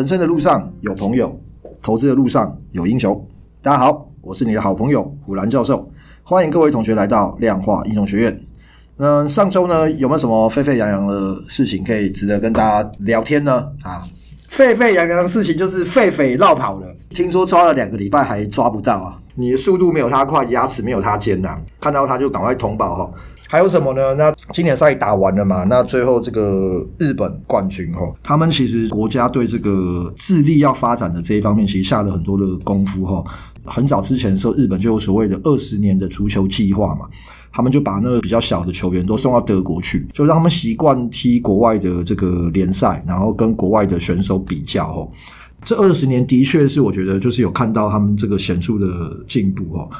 人生的路上有朋友，投资的路上有英雄。大家好，我是你的好朋友虎兰教授，欢迎各位同学来到量化英雄学院。嗯，上周呢有没有什么沸沸扬扬的事情可以值得跟大家聊天呢？啊，沸沸扬扬的事情就是狒狒落跑了，听说抓了两个礼拜还抓不到啊！你的速度没有他快，牙齿没有他尖呐、看到他就赶快通报哈。还有什么呢？那经典赛打完了嘛？那最后这个日本冠军哈，他们其实国家对这个智力要发展的这一方面，其实下了很多的功夫哈。很早之前的时候，日本就有所谓的二十年的足球计划嘛，他们就把那个比较小的球员都送到德国去，就让他们习惯踢国外的这个联赛，然后跟国外的选手比较哦。这二十年的确是我觉得就是有看到他们这个显著的进步哦。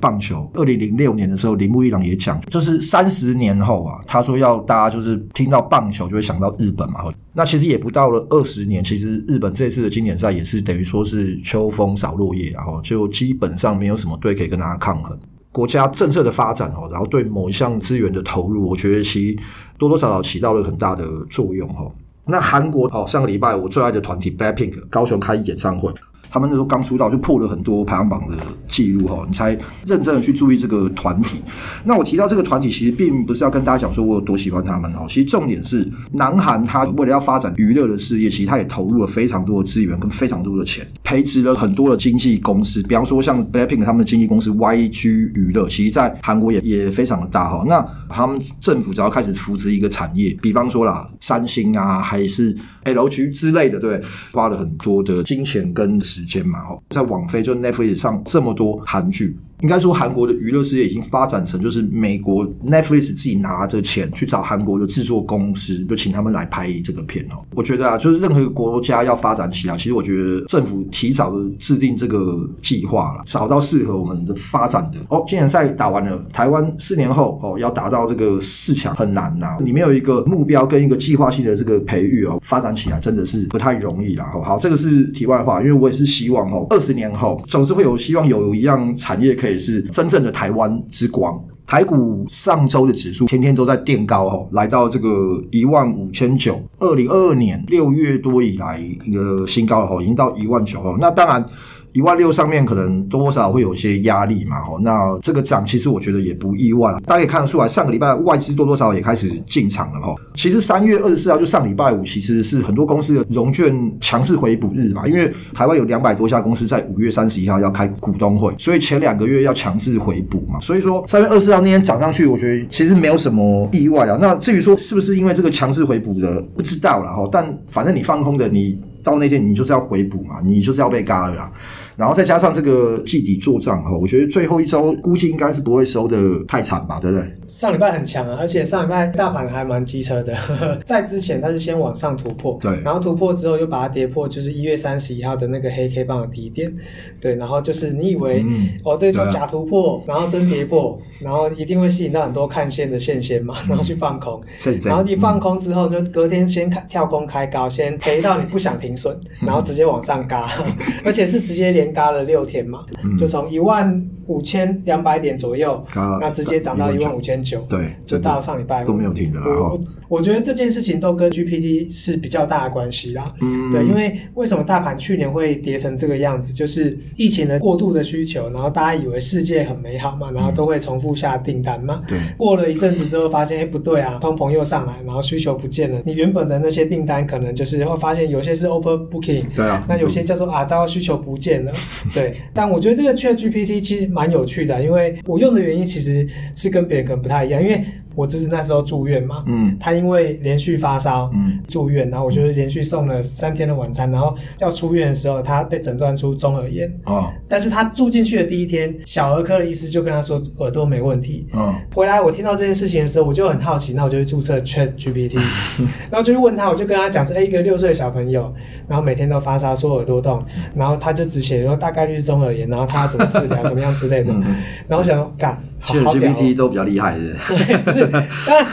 棒球，二零零六年的时候，铃木一郎也讲，就是三十年后啊，他说要大家就是听到棒球就会想到日本嘛。那其实也不到了二十年，其实日本这次的经典赛也是等于说是秋风扫落叶，然后就基本上没有什么队可以跟大家抗衡。国家政策的发展哦，然后对某一项资源的投入，我觉得其实多多少少起到了很大的作用哈。那韩国哦，上个礼拜我最爱的团体 BLACKPINK 高雄开演唱会。他们那时候刚出道就破了很多排行榜的记录哈，你才认真的去注意这个团体。那我提到这个团体，其实并不是要跟大家讲说我有多喜欢他们哈。其实重点是，南韩他为了要发展娱乐的事业，其实他也投入了非常多的资源跟非常多的钱，培植了很多的经纪公司。比方说像 BLACKPINK 他们的经纪公司 YG 娱乐，其实在韩国也也非常的大哈。那他们政府只要开始扶持一个产业，比方说啦，三星啊，还是 LG 之类的，对，花了很多的金钱跟时间嘛，在网飞就 Netflix 上这么多韩剧。应该说，韩国的娱乐事业已经发展成，就是美国 Netflix 自己拿着钱去找韩国的制作公司，就请他们来拍这个片哦。我觉得啊，就是任何一个国家要发展起来，其实我觉得政府提早的制定这个计划了，找到适合我们的发展的。哦，今年赛打完了，台湾四年后哦要达到这个四强很难呐、啊。你没有一个目标跟一个计划性的这个培育哦，发展起来真的是不太容易啦。好，这个是题外话，因为我也是希望哦，二十年后总是会有希望有一样产业可以。也是真正的台湾之光。台股上周的指数天天都在垫高哦，来到这个一万五千九，二零二二年六月多以来一个新高哦，已经到一万九哦。那当然。一万六上面可能多多少少会有一些压力嘛，吼，那这个涨其实我觉得也不意外，大家可以看得出来，上个礼拜外资多多少少也开始进场了，吼。其实三月二十四号就上礼拜五，其实是很多公司的融券强势回补日嘛，因为台湾有两百多家公司在五月三十一号要开股东会，所以前两个月要强势回补嘛，所以说三月二十四号那天涨上去，我觉得其实没有什么意外啊。那至于说是不是因为这个强势回补的，不知道了，吼。但反正你放空的，你到那天你就是要回补嘛，你就是要被嘎了啦。然后再加上这个季底做账哈，我觉得最后一周估计应该是不会收的太惨吧，对不对？上礼拜很强啊，而且上礼拜大盘还蛮机车的。呵 呵在之前它是先往上突破，对，然后突破之后又把它跌破，就是一月三十一号的那个黑 K 棒的低点，对，然后就是你以为、嗯、哦这种假突破，然后真跌破，然后一定会吸引到很多看线的线仙嘛，然后去放空，嗯、然后你放空之后就隔天先开跳空开高，先赔到你不想停损，然后直接往上嘎，而且是直接连。嘎了六天嘛，嗯、就从一万五千两百点左右，那直接涨到一万五千九，对，就到上礼拜都没有停的了。我我觉得这件事情都跟 GPT 是比较大的关系啦。嗯，对，因为为什么大盘去年会跌成这个样子，就是疫情的过度的需求，然后大家以为世界很美好嘛，然后都会重复下订单嘛。对、嗯，过了一阵子之后，发现哎不对啊，通膨又上来，然后需求不见了，你原本的那些订单可能就是会发现有些是 overbooking，对啊，那有些叫做啊糟需求不见了。对，但我觉得这个 ChatGPT 其实蛮有趣的，因为我用的原因其实是跟别人可能不太一样，因为。我侄子那时候住院嘛，嗯，他因为连续发烧，嗯，住院，然后我就是连续送了三天的晚餐，然后要出院的时候，他被诊断出中耳炎，哦，但是他住进去的第一天，小儿科的医师就跟他说耳朵没问题，嗯，回来我听到这件事情的时候，我就很好奇，那我就去注册 ChatGPT，然后就去问他，我就跟他讲说，哎，一个六岁的小朋友，然后每天都发烧，说耳朵痛，然后他就只写说大概率是中耳炎，然后他怎么治疗，怎么样之类的，然后我想说干。ChatGPT 都比较厉害，是不是？对，是。哎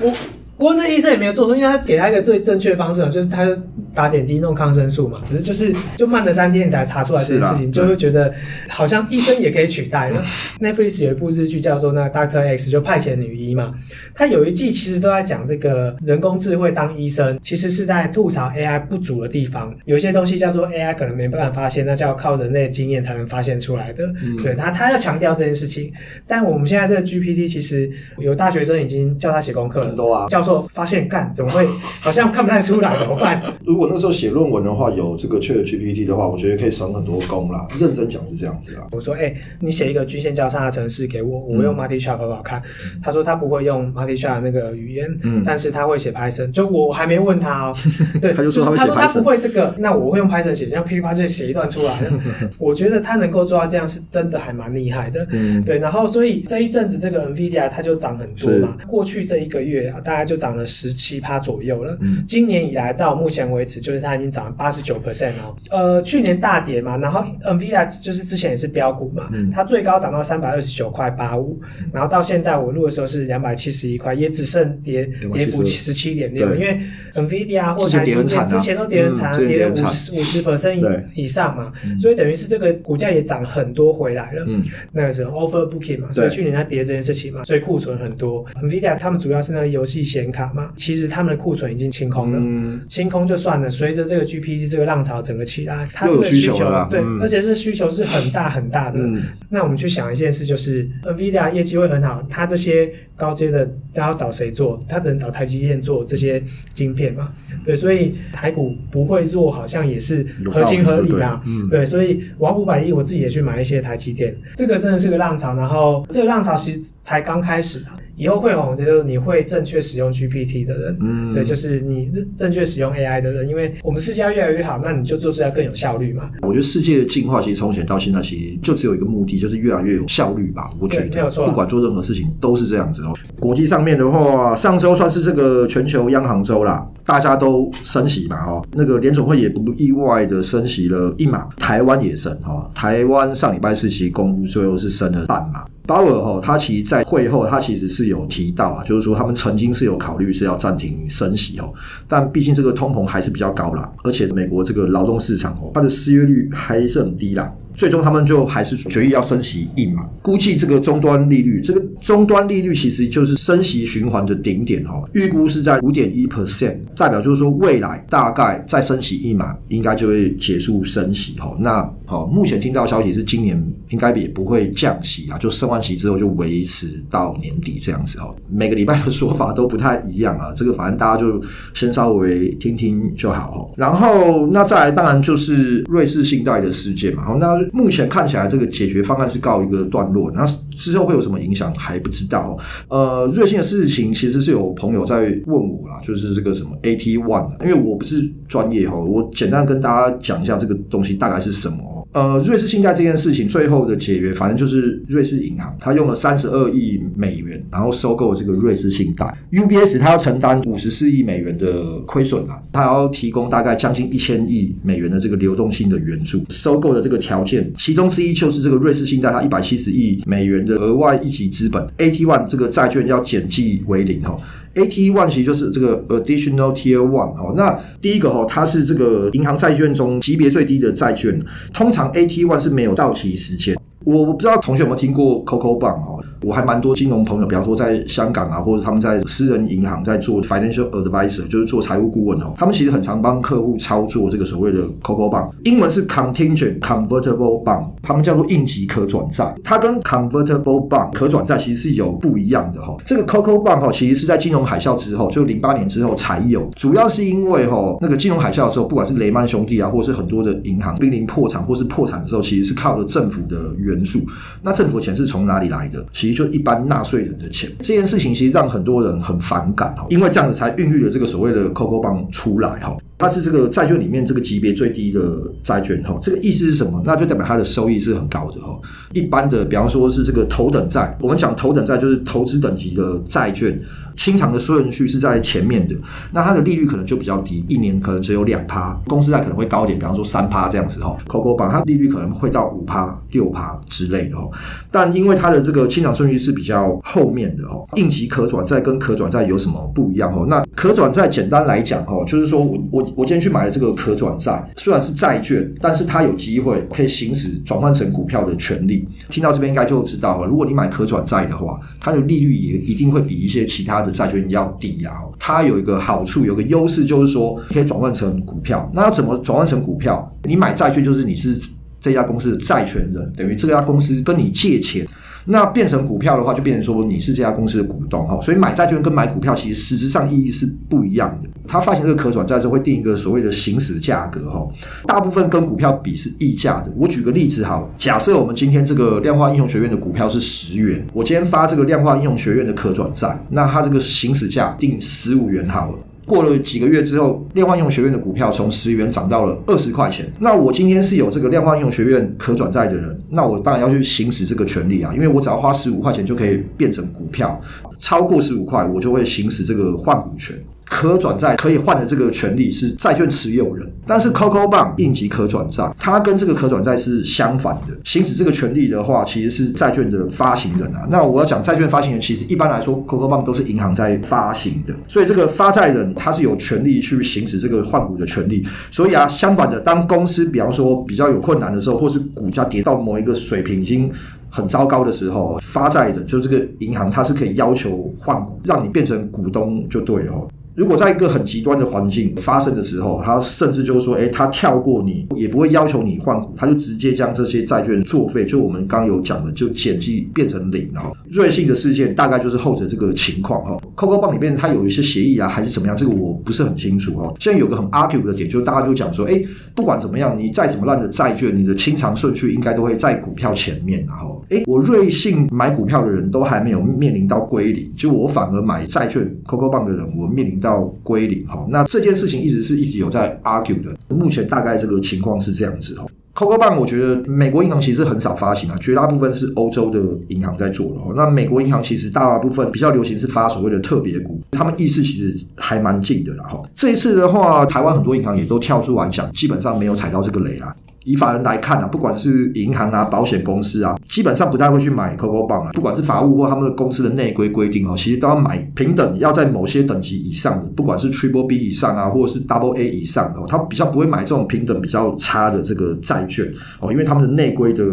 我不过那医生也没有做错，因为他给他一个最正确的方式嘛，就是他打点滴弄抗生素嘛，只是就是就慢了三天才查出来这件事情，就会觉得好像医生也可以取代了。Netflix 有一部日剧叫做那 Doctor X，就派遣女医嘛，他有一季其实都在讲这个人工智慧当医生，其实是在吐槽 AI 不足的地方，有些东西叫做 AI 可能没办法发现，那叫靠人类经验才能发现出来的。嗯、对他，他要强调这件事情。但我们现在这个 GPT 其实有大学生已经叫他写功课了，很多啊，教授。发现干怎么会好像看不太出来，怎么办？如果那时候写论文的话，有这个 ChatGPT 的话，我觉得可以省很多工啦。认真讲是这样子啦。我说，哎、欸，你写一个均线交叉的程式给我，我用 Multi Chart 好不好看？嗯、他说他不会用 Multi Chart 那个语言，嗯，但是他会写 Python。就我还没问他哦、喔，对，他就说他会写 Python。他说他不会这个，那我会用 Python 写，像噼啪就写一段出来。我觉得他能够做到这样，是真的还蛮厉害的。嗯，对。然后，所以这一阵子这个 NVIDIA 它就涨很多嘛。过去这一个月啊，大家就涨了十七。趴左右了。嗯，今年以来到目前为止，就是它已经涨了八十九 percent 哦。呃，去年大跌嘛，然后 NVIDIA 就是之前也是标股嘛，嗯，它最高涨到三百二十九块八五，然后到现在我录的时候是两百七十一块，也只剩跌跌幅十七点六，因为 NVIDIA 或台积电之前都跌很惨，跌了五十五十 percent 以以上嘛，所以等于是这个股价也涨很多回来了。嗯，那个时候 overbooking 嘛，所以去年它跌这件事情嘛，所以库存很多。NVIDIA 他们主要是那个游戏显卡嘛，其实。他们的库存已经清空了，嗯、清空就算了。随着这个 GPT 这个浪潮整个起来，它这个需求，对，嗯、而且这需求是很大很大的。嗯、那我们去想一件事，就是 NVIDIA 业绩会很好，它这些高阶的，它要找谁做？它只能找台积电做这些晶片嘛？对，所以台股不会弱，好像也是合情合理啊。对，嗯、对，所以王五百亿，我自己也去买一些台积电。这个真的是个浪潮，然后这个浪潮其实才刚开始啊。以后会红，就是你会正确使用 GPT 的人，嗯，对，就是你正确使用 AI 的人，因为我们世界要越来越好，那你就做事要更有效率嘛。我觉得世界的进化其实从前到现在，其实就只有一个目的，就是越来越有效率吧。我觉得没有错，不管做任何事情都是这样子哦。国际上面的话，上周算是这个全球央行周啦，大家都升息嘛，哈，那个联总会也不意外的升息了一码，台湾也升哈，台湾上礼拜四期公布最后是升了半码。鲍尔哈，他其实，在会后，他其实是有提到啊，就是说他们曾经是有考虑是要暂停升息哦，但毕竟这个通膨还是比较高啦，而且美国这个劳动市场哦，它的失业率还是很低啦。最终他们就还是决议要升息一码，估计这个终端利率，这个终端利率其实就是升息循环的顶点哈，预估是在五点一 percent，代表就是说未来大概再升息一码，应该就会结束升息哈。那好，目前听到消息是今年应该也不会降息啊，就升完息之后就维持到年底这样子哦。每个礼拜的说法都不太一样啊，这个反正大家就先稍微听听就好哦。然后那再来当然就是瑞士信贷的事件嘛，好那。目前看起来，这个解决方案是告一个段落，那之后会有什么影响还不知道。呃，瑞信的事情其实是有朋友在问我啦，就是这个什么 AT1，因为我不是专业哈，我简单跟大家讲一下这个东西大概是什么。呃，瑞士信贷这件事情最后的解决，反正就是瑞士银行，它用了三十二亿美元，然后收购这个瑞士信贷。UBS 它要承担五十四亿美元的亏损啊，它要提供大概将近一千亿美元的这个流动性的援助。收购的这个条件，其中之一就是这个瑞士信贷它一百七十亿美元的额外一级资本，AT1 这个债券要减记为零哦。AT One 其实就是这个 Additional Tier One 哦，那第一个哦，它是这个银行债券中级别最低的债券，通常 AT One 是没有到期时间。我我不知道同学有没有听过 CoCo Bond 哦。我还蛮多金融朋友，比方说在香港啊，或者他们在私人银行在做 financial advisor，就是做财务顾问哦。他们其实很常帮客户操作这个所谓的 CoCo Bond，英文是 contingent convertible bond，他们叫做应急可转债。它跟 convertible bond 可转债其实是有不一样的哈。这个 CoCo Bond 哈，其实是在金融海啸之后，就零八年之后才有，主要是因为哈那个金融海啸的时候，不管是雷曼兄弟啊，或是很多的银行濒临破产或是破产的时候，其实是靠着政府的援助。那政府的钱是从哪里来的？其就一般纳税人的钱，这件事情其实让很多人很反感哈，因为这样子才孕育了这个所谓的 CoCo Bond 出来哈。它是这个债券里面这个级别最低的债券哈。这个意思是什么？那就代表它的收益是很高的哈。一般的，比方说是这个头等债，我们讲头等债就是投资等级的债券。清偿的顺序是在前面的，那它的利率可能就比较低，一年可能只有两趴，公司债可能会高一点，比方说三趴这样子哈。CoCo Bond 它利率可能会到五趴、六趴之类的哈。但因为它的这个清偿顺序是比较后面的哦，应急可转债跟可转债有什么不一样哦？那可转债简单来讲哦，就是说我我我今天去买了这个可转债，虽然是债券，但是它有机会可以行使转换成股票的权利。听到这边应该就知道了，如果你买可转债的话，它的利率也一定会比一些其他的债券要抵押，它有一个好处，有个优势，就是说可以转换成股票。那要怎么转换成股票？你买债券就是你是这家公司的债权人，等于这家公司跟你借钱。那变成股票的话，就变成说你是这家公司的股东哈，所以买债券跟买股票其实实质上意义是不一样的。它发行这个可转债之后会定一个所谓的行使价格哈，大部分跟股票比是溢价的。我举个例子哈，假设我们今天这个量化应用学院的股票是十元，我今天发这个量化应用学院的可转债，那它这个行使价定十五元好了。过了几个月之后，量化应用学院的股票从十元涨到了二十块钱。那我今天是有这个量化应用学院可转债的人，那我当然要去行使这个权利啊，因为我只要花十五块钱就可以变成股票，超过十五块我就会行使这个换股权。可转债可以换的这个权利是债券持有人，但是 CoCo Bond 应急可转债，它跟这个可转债是相反的。行使这个权利的话，其实是债券的发行人啊。那我要讲债券发行人，其实一般来说 CoCo Bond 都是银行在发行的，所以这个发债人他是有权利去行使这个换股的权利。所以啊，相反的，当公司比方说比较有困难的时候，或是股价跌到某一个水平已经很糟糕的时候，发债的就这个银行，它是可以要求换股，让你变成股东就对了。如果在一个很极端的环境发生的时候，他甚至就是说，诶，他跳过你，也不会要求你换股，他就直接将这些债券作废。就我们刚有讲的，就减记变成零。然后瑞信的事件大概就是后者这个情况哈。CoCo 棒里面它有一些协议啊，还是怎么样？这个我不是很清楚哈。现在有个很 argue 的点，就是大家就讲说，诶，不管怎么样，你再怎么烂的债券，你的清偿顺序应该都会在股票前面。然后，诶，我瑞信买股票的人都还没有面临到归零，就我反而买债券 CoCo 棒的人，我面临到归零哈，那这件事情一直是一直有在 argue 的。目前大概这个情况是这样子哈。CoCo Bank 我觉得美国银行其实很少发行啊，绝大部分是欧洲的银行在做的。那美国银行其实大部分比较流行是发所谓的特别股，他们意识其实还蛮近的啦哈。这一次的话，台湾很多银行也都跳出来讲，基本上没有踩到这个雷啦。以法人来看啊，不管是银行啊、保险公司啊，基本上不太会去买 CoCo Bond 啊。不管是法务或他们的公司的内规规定哦，其实都要买平等，要在某些等级以上的，不管是 Triple B 以上啊，或者是 Double A 以上的，他比较不会买这种平等比较差的这个债券哦，因为他们的内规的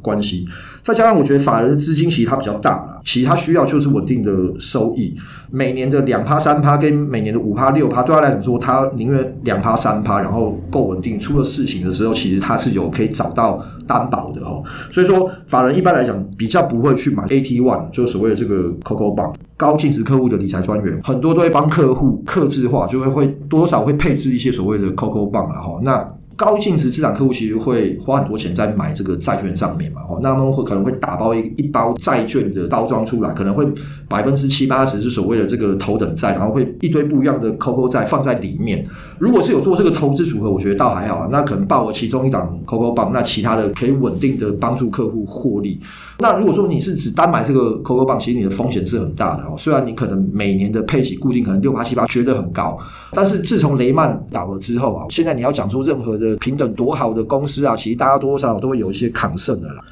关系。再加上我觉得法人的资金其实它比较大了，其实它需要就是稳定的收益，每年的两趴三趴跟每年的五趴六趴，对他来讲说，他宁愿两趴三趴，然后够稳定，出了事情的时候，其实他是有可以找到担保的哦。所以说，法人一般来讲比较不会去买 AT One，就是所谓的这个 CoCo bun 高净值客户的理财专员，很多都会帮客户客制化，就会会多少会配置一些所谓的 CoCo Bond 了哈。那高净值资产客户其实会花很多钱在买这个债券上面嘛，哦，那么会可能会打包一一包债券的包装出来，可能会百分之七八十是所谓的这个头等债，然后会一堆不一样的 CoCo 债放在里面。如果是有做这个投资组合，我觉得倒还好，那可能报了其中一档 CoCo 棒那其他的可以稳定的帮助客户获利。那如果说你是只单买这个 CoCo 棒其实你的风险是很大的哦。虽然你可能每年的配息固定可能六八七八，觉得很高，但是自从雷曼倒了之后啊，现在你要讲出任何的平等多好的公司啊，其实大家多少少都会有一些抗胜的啦。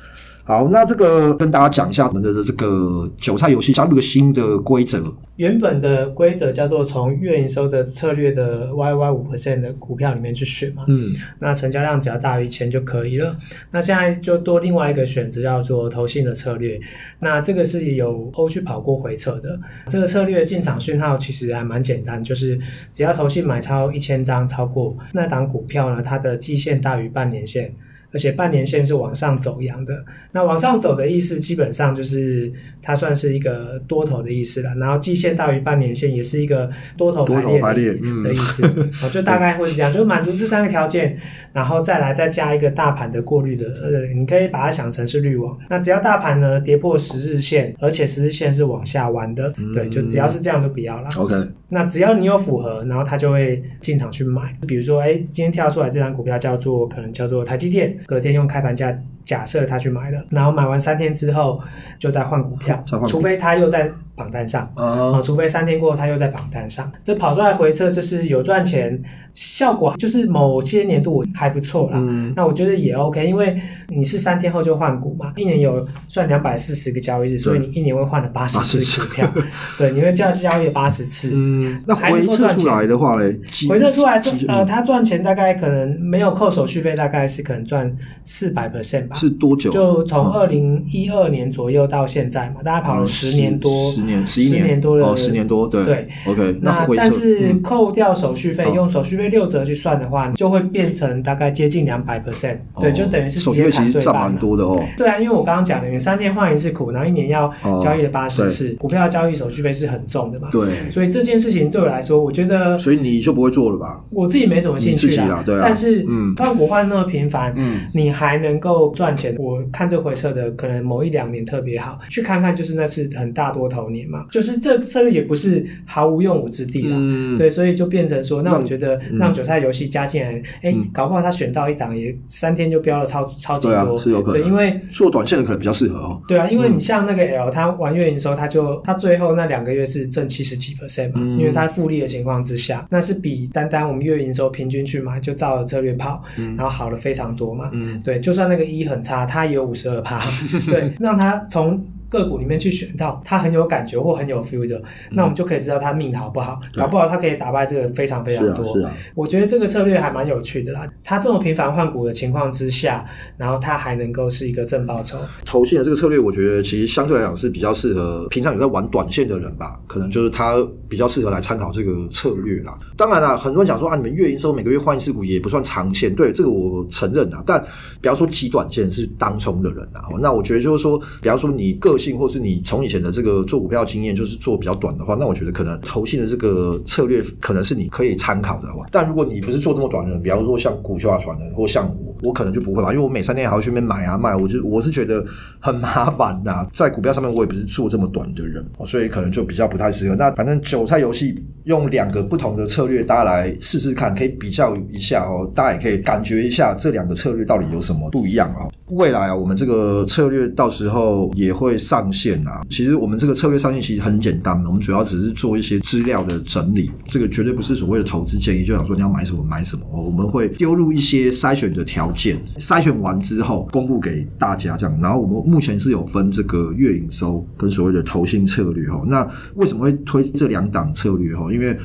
好，那这个跟大家讲一下我们的这个韭菜游戏加入个新的规则。原本的规则叫做从月营收的策略的 YY 五 percent 的股票里面去选嘛，嗯，那成交量只要大于一千就可以了。那现在就多另外一个选择叫做投信的策略。那这个是有欧去跑过回撤的。这个策略进场讯号其实还蛮简单，就是只要投信买超一千张超过那档股票呢，它的季线大于半年线。而且半年线是往上走阳的。那往上走的意思，基本上就是它算是一个多头的意思了。然后季线大于半年线，也是一个多头排列的意思。哦，就大概会是这样，就满足这三个条件，然后再来再加一个大盘的过滤的，呃，你可以把它想成是滤网。那只要大盘呢跌破十日线，而且十日线是往下弯的，对，就只要是这样就不要了。OK，那只要你有符合，然后它就会进场去买。比如说，哎，今天跳出来这张股票叫做可能叫做台积电，隔天用开盘价假设他去买了，然后买完三天之后就再换股票，除非他又在。榜单上啊，除非三天过后他又在榜单上，这跑出来回测就是有赚钱，效果就是某些年度还不错啦。嗯，那我觉得也 OK，因为你是三天后就换股嘛，一年有算两百四十个交易日，所以你一年会换了八十次股票，对，你会交交易八十次。嗯，那回测出来的话嘞，回测出来呃，他赚钱大概可能没有扣手续费，大概是可能赚四百 percent 吧。是多久？就从二零一二年左右到现在嘛，大概跑了十年多。年十一年多了，哦，十年多，对对，OK 那。那但是扣掉手续费，嗯、用手续费六折去算的话，就会变成大概接近两百 percent，对，就等于是直接砍对半。手续费其实赚蛮多的哦。对啊，因为我刚刚讲的，你三天换一次股，然后一年要交易了八十次，哦、股票交易手续费是很重的嘛。对，所以这件事情对我来说，我觉得，所以你就不会做了吧？我自己没什么兴趣啦，对啊。但是，嗯，换股换那么频繁，嗯，你还能够赚钱，我看这回撤的可能某一两年特别好，去看看就是那次很大多头年嘛，就是这。这个也不是毫无用武之地了，嗯、对，所以就变成说，那我觉得让韭菜游戏加进来，哎、嗯，搞不好他选到一档也三天就飙了超超级多，是有可能，对，因为做短线的可能比较适合哦。对啊，因为你像那个 L，他玩月营收，他就他最后那两个月是挣七十几 percent 嘛，嗯、因为他复利的情况之下，那是比单单我们月营收平均去买就照了策略跑，嗯、然后好了非常多嘛，嗯，对，就算那个一很差，他也有五十二趴，对，让他从。个股里面去选到他很有感觉或很有 feel 的，那我们就可以知道他命好不好，嗯、搞不好他可以打败这个非常非常多。是啊，是啊，我觉得这个策略还蛮有趣的啦。他这么频繁换股的情况之下，然后他还能够是一个正报酬。投信的这个策略，我觉得其实相对来讲是比较适合平常有在玩短线的人吧，可能就是他比较适合来参考这个策略啦。当然啦，很多人讲说啊，你们月营收每个月换一次股也不算长线，对这个我承认啊。但比方说极短线是当冲的人啊，那我觉得就是说，比方说你个性。或是你从以前的这个做股票经验，就是做比较短的话，那我觉得可能投信的这个策略可能是你可以参考的话。但如果你不是做这么短的人，比方说像股票传的，或像我，我可能就不会吧，因为我每三天还要去那边买啊卖，我就我是觉得很麻烦呐。在股票上面，我也不是做这么短的人，所以可能就比较不太适合。那反正韭菜游戏用两个不同的策略，大家来试试看，可以比较一下哦，大家也可以感觉一下这两个策略到底有什么不一样啊。未来啊，我们这个策略到时候也会上。线啊，其实我们这个策略上线其实很简单，我们主要只是做一些资料的整理，这个绝对不是所谓的投资建议，就想说你要买什么买什么，我们会丢入一些筛选的条件，筛选完之后公布给大家这样，然后我们目前是有分这个月营收跟所谓的投信策略哈，那为什么会推这两档策略哈？因为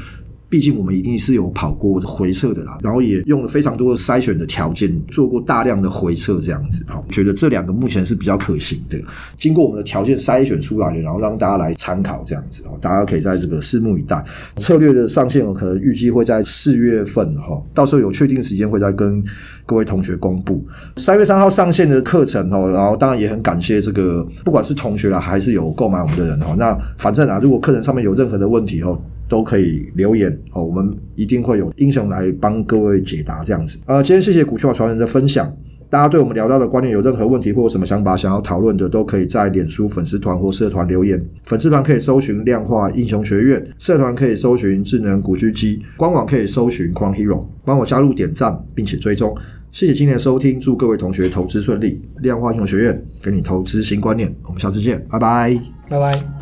毕竟我们一定是有跑过回测的啦，然后也用了非常多的筛选的条件，做过大量的回测这样子，好，觉得这两个目前是比较可行的，经过我们的条件筛选出来的，然后让大家来参考这样子，大家可以在这个拭目以待。策略的上线，我可能预计会在四月份哈，到时候有确定时间会再跟各位同学公布。三月三号上线的课程哦，然后当然也很感谢这个不管是同学啦，还是有购买我们的人哦，那反正啊，如果课程上面有任何的问题哦。都可以留言哦，我们一定会有英雄来帮各位解答这样子。呃，今天谢谢股市传人的分享，大家对我们聊到的观念有任何问题或者什么想法想要讨论的，都可以在脸书粉丝团或社团留言。粉丝团可以搜寻量化英雄学院，社团可以搜寻智能古巨基，官网可以搜寻 Crown Hero，帮我加入点赞并且追踪。谢谢今天的收听，祝各位同学投资顺利。量化英雄学院给你投资新观念，我们下次见，拜拜，拜拜。